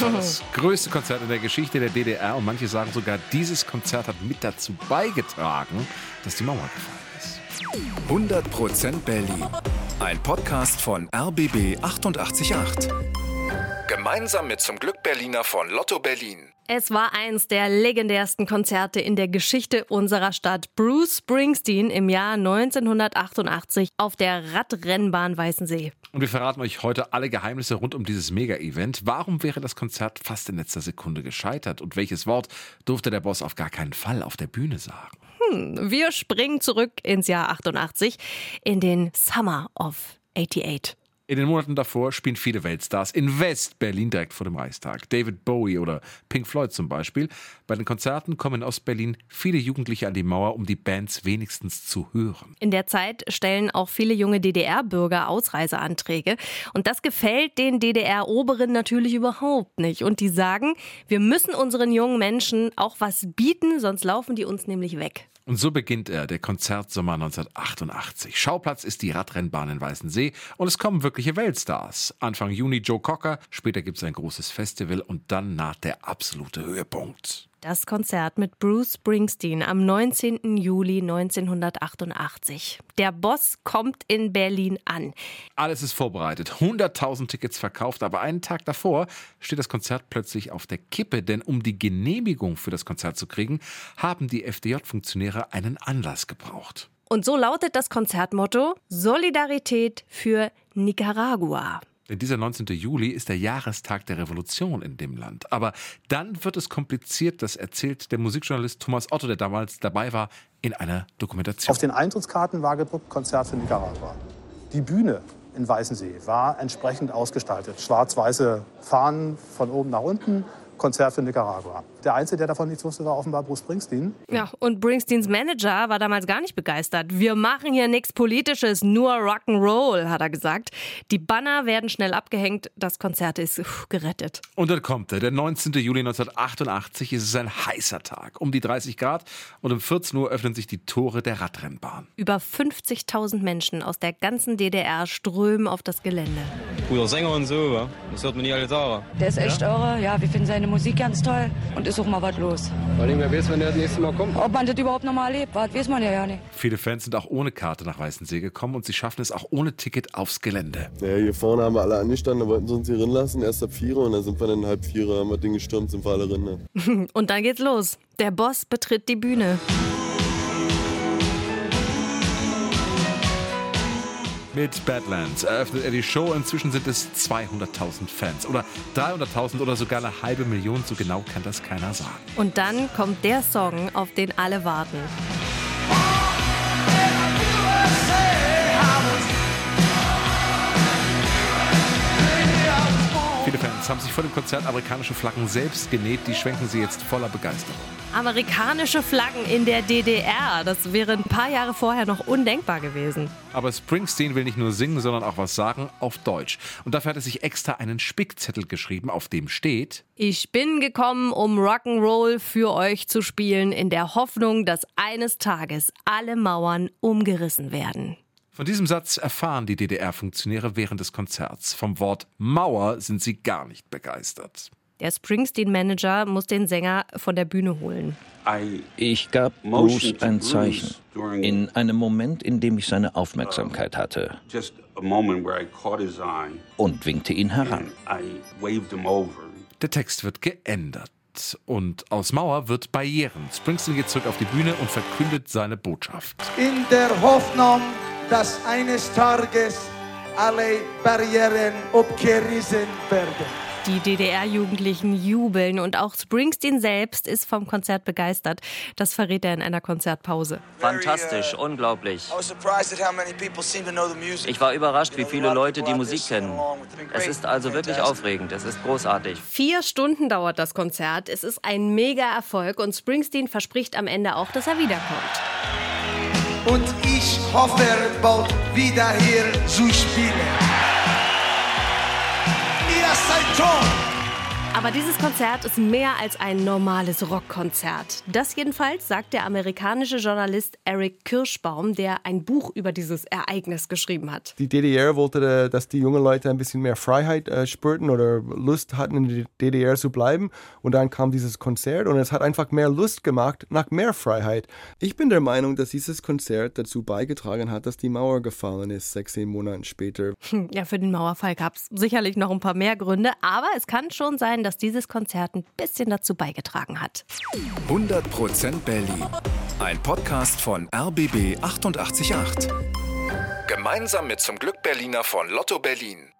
Das war das größte Konzert in der Geschichte der DDR und manche sagen sogar, dieses Konzert hat mit dazu beigetragen, dass die Mauer gefallen ist. 100% Berlin. Ein Podcast von RBB 888. Gemeinsam mit zum Glück Berliner von Lotto Berlin. Es war eins der legendärsten Konzerte in der Geschichte unserer Stadt. Bruce Springsteen im Jahr 1988 auf der Radrennbahn Weißensee. Und wir verraten euch heute alle Geheimnisse rund um dieses Mega-Event. Warum wäre das Konzert fast in letzter Sekunde gescheitert? Und welches Wort durfte der Boss auf gar keinen Fall auf der Bühne sagen? Hm, wir springen zurück ins Jahr 88 in den Summer of 88. In den Monaten davor spielen viele Weltstars in West-Berlin direkt vor dem Reichstag. David Bowie oder Pink Floyd zum Beispiel. Bei den Konzerten kommen in Ostberlin viele Jugendliche an die Mauer, um die Bands wenigstens zu hören. In der Zeit stellen auch viele junge DDR-Bürger Ausreiseanträge. Und das gefällt den DDR-Oberen natürlich überhaupt nicht. Und die sagen, wir müssen unseren jungen Menschen auch was bieten, sonst laufen die uns nämlich weg. Und so beginnt er, der Konzertsommer 1988. Schauplatz ist die Radrennbahn in Weißensee und es kommen wirkliche Weltstars. Anfang Juni Joe Cocker, später gibt es ein großes Festival und dann naht der absolute Höhepunkt. Das Konzert mit Bruce Springsteen am 19. Juli 1988. Der Boss kommt in Berlin an. Alles ist vorbereitet, 100.000 Tickets verkauft, aber einen Tag davor steht das Konzert plötzlich auf der Kippe, denn um die Genehmigung für das Konzert zu kriegen, haben die FDJ-Funktionäre einen Anlass gebraucht. Und so lautet das Konzertmotto Solidarität für Nicaragua. Denn dieser 19. Juli ist der Jahrestag der Revolution in dem Land. Aber dann wird es kompliziert, das erzählt der Musikjournalist Thomas Otto, der damals dabei war, in einer Dokumentation. Auf den Eintrittskarten war gedruckt Konzert für Nicaragua. Die Bühne in Weißensee war entsprechend ausgestaltet. Schwarz-weiße Fahnen von oben nach unten, Konzert für Nicaragua. Der Einzige, der davon nichts wusste, war offenbar Bruce Springsteen. Ja, und Springsteens Manager war damals gar nicht begeistert. Wir machen hier nichts Politisches, nur Rock'n'Roll, hat er gesagt. Die Banner werden schnell abgehängt, das Konzert ist uff, gerettet. Und dann kommt er, der 19. Juli 1988 ist es ein heißer Tag, um die 30 Grad und um 14 Uhr öffnen sich die Tore der Radrennbahn. Über 50.000 Menschen aus der ganzen DDR strömen auf das Gelände. Guter Sänger und so, das hört man nie alle Tage. Der ist echt ja? irre, ja, wir finden seine Musik ganz toll und ist auch mal was los. Vor allem, wer weiß, wenn der das nächste Mal kommt. Ob man das überhaupt noch mal erlebt, was weiß man ja, ja nicht. Viele Fans sind auch ohne Karte nach Weißensee gekommen und sie schaffen es auch ohne Ticket aufs Gelände. Ja, hier vorne haben wir alle angestanden, da wollten sie uns hier drin lassen, erst ab vier und dann sind wir dann halb vier, haben wir Ding gestürmt, sind wir alle drin. Ne? und dann geht's los. Der Boss betritt die Bühne. Mit Badlands eröffnet er die Show. Inzwischen sind es 200.000 Fans oder 300.000 oder sogar eine halbe Million. So genau kann das keiner sagen. Und dann kommt der Song, auf den alle warten. Viele Fans haben sich vor dem Konzert amerikanische Flaggen selbst genäht. Die schwenken sie jetzt voller Begeisterung. Amerikanische Flaggen in der DDR. Das wäre ein paar Jahre vorher noch undenkbar gewesen. Aber Springsteen will nicht nur singen, sondern auch was sagen auf Deutsch. Und dafür hat er sich extra einen Spickzettel geschrieben, auf dem steht: Ich bin gekommen, um Rock'n'Roll für euch zu spielen, in der Hoffnung, dass eines Tages alle Mauern umgerissen werden. Von diesem Satz erfahren die DDR-Funktionäre während des Konzerts. Vom Wort Mauer sind sie gar nicht begeistert. Der Springsteen-Manager muss den Sänger von der Bühne holen. Ich gab Bruce ein Zeichen. In einem Moment, in dem ich seine Aufmerksamkeit hatte. Und winkte ihn heran. Der Text wird geändert. Und aus Mauer wird Barrieren. Springsteen geht zurück auf die Bühne und verkündet seine Botschaft. In der Hoffnung, dass eines Tages alle Barrieren abgerissen werden. Die DDR-Jugendlichen jubeln und auch Springsteen selbst ist vom Konzert begeistert. Das verrät er in einer Konzertpause. Fantastisch, unglaublich. Ich war überrascht, wie viele Leute die Musik kennen. Es ist also wirklich aufregend, es ist großartig. Vier Stunden dauert das Konzert. Es ist ein Mega-Erfolg und Springsteen verspricht am Ende auch, dass er wiederkommt. Und ich hoffe, bald wieder hier zu spielen. strong. Aber dieses Konzert ist mehr als ein normales Rockkonzert. Das jedenfalls sagt der amerikanische Journalist Eric Kirschbaum, der ein Buch über dieses Ereignis geschrieben hat. Die DDR wollte, dass die jungen Leute ein bisschen mehr Freiheit äh, spürten oder Lust hatten, in der DDR zu bleiben. Und dann kam dieses Konzert und es hat einfach mehr Lust gemacht nach mehr Freiheit. Ich bin der Meinung, dass dieses Konzert dazu beigetragen hat, dass die Mauer gefallen ist, 16 Monate später. Ja, für den Mauerfall gab es sicherlich noch ein paar mehr Gründe, aber es kann schon sein, dass dieses Konzert ein bisschen dazu beigetragen hat. 100% Berlin. Ein Podcast von RBB 888. Gemeinsam mit zum Glück Berliner von Lotto Berlin.